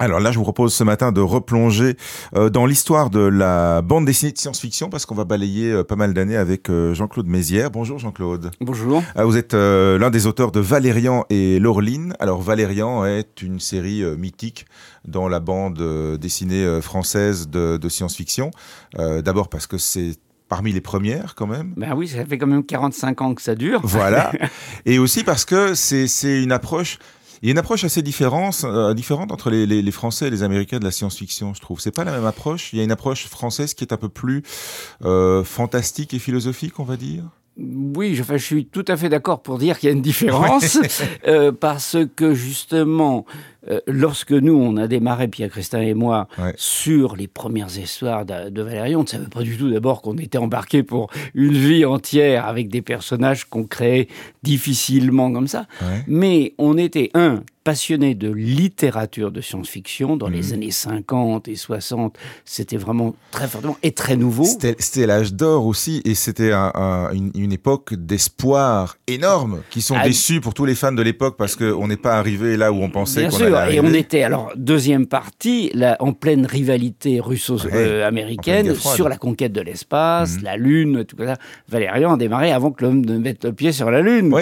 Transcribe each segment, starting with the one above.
Alors là, je vous propose ce matin de replonger euh, dans l'histoire de la bande dessinée de science-fiction parce qu'on va balayer euh, pas mal d'années avec euh, Jean-Claude Mézières. Bonjour Jean-Claude. Bonjour. vous êtes l'un des auteurs de Valérian et Laureline. Alors Valérian est une série mythique dans la bande dessinée française de, de science-fiction. D'abord parce que c'est parmi les premières quand même. Ben oui, ça fait quand même 45 ans que ça dure. Voilà. et aussi parce que c'est une approche il y a une approche assez différente, euh, différente entre les, les, les, Français et les Américains de la science-fiction, je trouve. C'est pas la même approche. Il y a une approche française qui est un peu plus euh, fantastique et philosophique, on va dire. Oui, je, je suis tout à fait d'accord pour dire qu'il y a une différence, euh, parce que justement, euh, lorsque nous, on a démarré, Pierre Christin et moi, sur les premières histoires de, de Valérion, on ne savait pas du tout d'abord qu'on était embarqué pour une vie entière avec des personnages qu'on créait difficilement comme ça. Mais on était, un, passionné de littérature de science-fiction dans les mhm. années 50 et 60. C'était vraiment très fortement et très nouveau. C'était l'âge d'or aussi et c'était une, époque d'espoir énorme qui sont ah, déçus pour tous les fans de l'époque parce qu'on n'est pas arrivé là où on pensait qu'on allait Et on était, alors, deuxième partie, là, en pleine rivalité russo-américaine sur la conquête de l'espace, mhm. la Lune, tout ça. Valérian a démarré avant que l'homme ne mette le pied sur la Lune.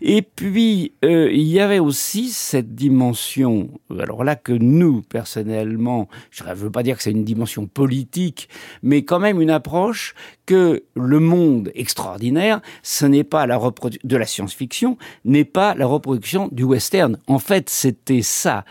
Et puis, euh, il y avait aussi cette dimension, alors là que nous, personnellement, je ne veux pas dire que c'est une dimension politique, mais quand même une approche que le monde extraordinaire, ce n'est pas la de la science-fiction, n'est pas la reproduction du western. En fait, c'était ça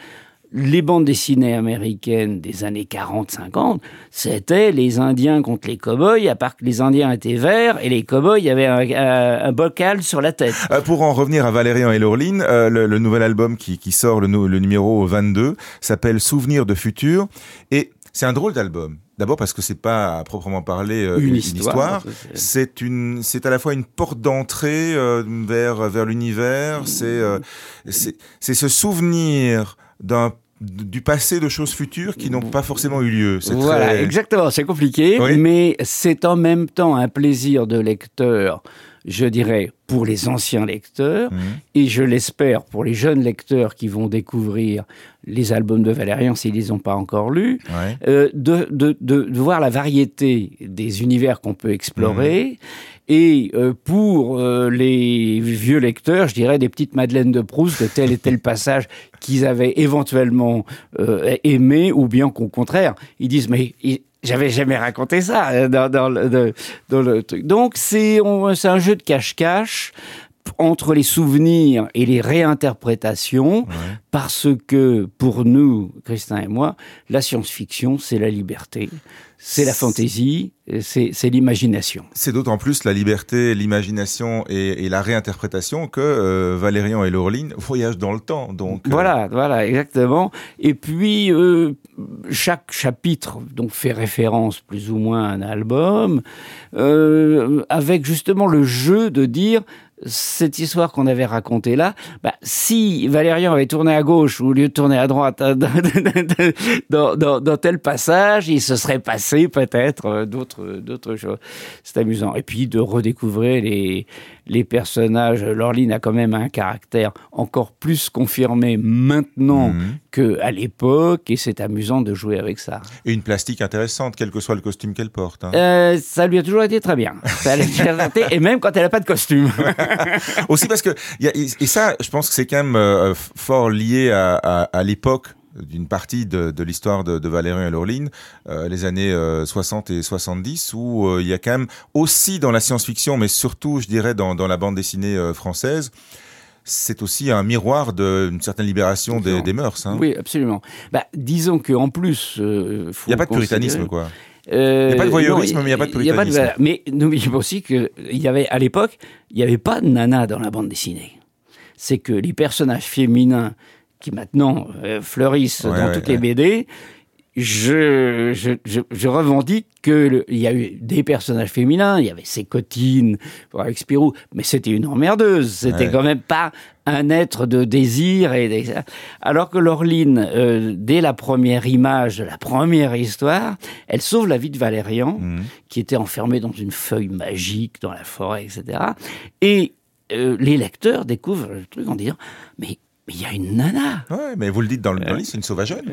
les bandes dessinées américaines des années 40-50, c'était les Indiens contre les cow-boys, à part que les Indiens étaient verts et les cow-boys avaient un, bocal sur la tête. Euh, pour en revenir à Valérian et Laureline, euh, le, nouvel album qui, sort, le, le numéro 22, s'appelle Souvenirs de futur. Et c'est un drôle d'album. D'abord parce que c'est pas à proprement parler euh, une, histoire, c'est une, c'est à la fois une porte d'entrée vers vers l'univers. C'est c'est ce souvenir d'un du passé de choses futures qui n'ont pas forcément eu lieu. Voilà, exactement, c'est compliqué, mais c'est en même temps un plaisir de lecteur, je dirais, pour les anciens lecteurs, mhm. et je l'espère pour les jeunes lecteurs qui vont découvrir les albums de Valérian s'ils ne les ont pas encore lus, euh, de, de, de, voir la variété des univers qu'on peut explorer. Mhm. Et euh, pour euh, les vieux lecteurs, je dirais des petites madeleines de Proust de tel et tel passage qu'ils avaient éventuellement aimé, ou bien qu'au contraire, ils disent mais j'avais jamais raconté ça le, dans le truc. Donc c'est un jeu de cache-cache entre les souvenirs et les réinterprétations, parce que pour nous, Christin et moi, la science-fiction, c'est la liberté, c'est la fantaisie, c'est l'imagination. C'est d'autant plus la liberté, l'imagination et, la réinterprétation que euh, Valérian et Laureline voyagent dans le temps. Donc euh, voilà, voilà, exactement. Et puis euh, chaque chapitre donc fait référence plus ou moins à un album, avec justement le jeu de dire cette histoire qu'on avait racontée là, bah, si Valérian avait tourné à gauche au lieu de tourner à droite dans, dans, tel passage, il se serait passé peut-être euh, d'autres d'autres choses. C'est amusant. Et puis de redécouvrir les, les personnages. Laureline a quand même un caractère encore plus confirmé maintenant mhm. Qu'à l'époque, et c'est amusant de jouer avec ça. Et une plastique intéressante, quel que soit le costume qu'elle porte. Hein. Euh, ça lui a toujours été très bien. Ça et même quand elle n'a pas de costume. Aussi parce que, et ça, je pense que c'est quand même euh, fort lié à, à l'époque d'une partie de, de l'histoire de, de, et Laureline, euh, les années 60 euh, et 70, où euh, il y a quand même aussi dans la science-fiction, mais surtout, je dirais, dans, dans la bande dessinée française, c'est aussi un miroir d'une certaine libération des, des, mœurs. Hein. Oui, absolument. Bah, disons qu'en plus... il n'y a pas de puritanisme, quoi. il n'y a pas de voyeurisme, mais il n'y a pas de puritanisme. A pas de, mais n'oubliez pas aussi qu'il y avait, à l'époque, il n'y avait pas de nana dans la bande dessinée. C'est que les personnages féminins qui maintenant euh, fleurissent dans toutes les BD, je, je, je, je revendique qu'il y a eu des personnages féminins, il y avait Sécotine, avec Spirou, mais c'était une emmerdeuse, c'était quand même pas un être de désir. Et Alors que Laureline, euh, dès la première image de la première histoire, elle sauve la vie de Valérian, mmh. qui était enfermé dans une feuille magique dans la forêt, etc. Et euh, les lecteurs découvrent le truc en disant, mais mais il y a une nana. Ouais, mais vous le dites dans le, livre, c'est une sauvageonne.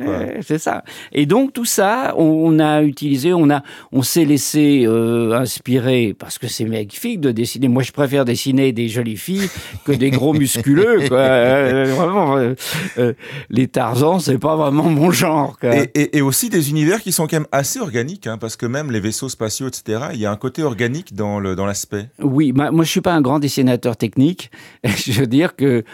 c'est ça. Et donc tout ça, on, a utilisé, on a, on s'est laissé euh, inspirer parce que c'est magnifique de dessiner. Moi, je préfère dessiner des jolies filles que des gros musculeux. Quoi. Euh, vraiment, euh, les Tarzans, c'est pas vraiment mon genre. Et, aussi des univers qui sont quand même assez organiques, hein, parce que même les vaisseaux spatiaux, etc. Il y a un côté organique dans le dans l'aspect. Oui, bah, moi je suis pas un grand dessinateur technique. je veux dire que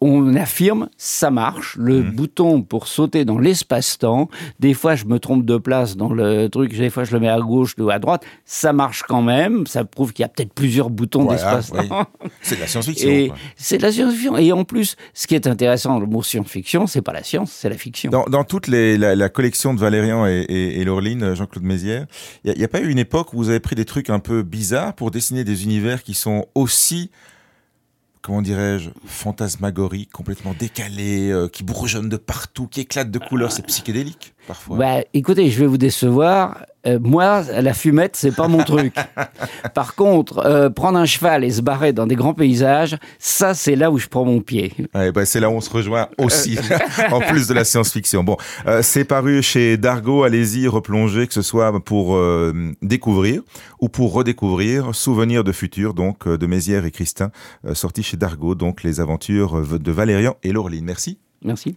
on affirme, ça marche. Le mmh. bouton pour sauter dans l'espace-temps, des fois je me trompe de place dans le truc, des fois je le mets à gauche ou à droite, ça marche quand même. Ça prouve qu'il y a peut-être plusieurs boutons d'espace-temps. C'est de la science-fiction. C'est de la science-fiction. Et en plus, ce qui est intéressant, le mot science-fiction, c'est pas la science, c'est la fiction. Dans, toute la, collection de Valérian et, et, Laureline, Jean-Claude Mézières, il n'y a, a, pas eu une époque où vous avez pris des trucs un peu bizarres pour dessiner des univers qui sont aussi comment dirais-je, fantasmagorique, complètement décalé, euh, qui bourgeonne de partout, qui éclate de couleurs. C'est psychédélique, parfois. Bah, écoutez, je vais vous décevoir. Euh, moi, la fumette, c'est pas mon truc. Par contre, euh, prendre un cheval et se barrer dans des grands paysages, ça, c'est là où je prends mon pied. bah, c'est là où on se rejoint aussi, en plus de la science-fiction. Bon, euh, c'est paru chez Dargo. Allez-y, replonger, que ce soit pour découvrir ou pour redécouvrir Souvenirs de futur, donc de Mézières et Christin, sorti chez Dargo, donc les aventures de Valérian et Laureline. Merci. Merci.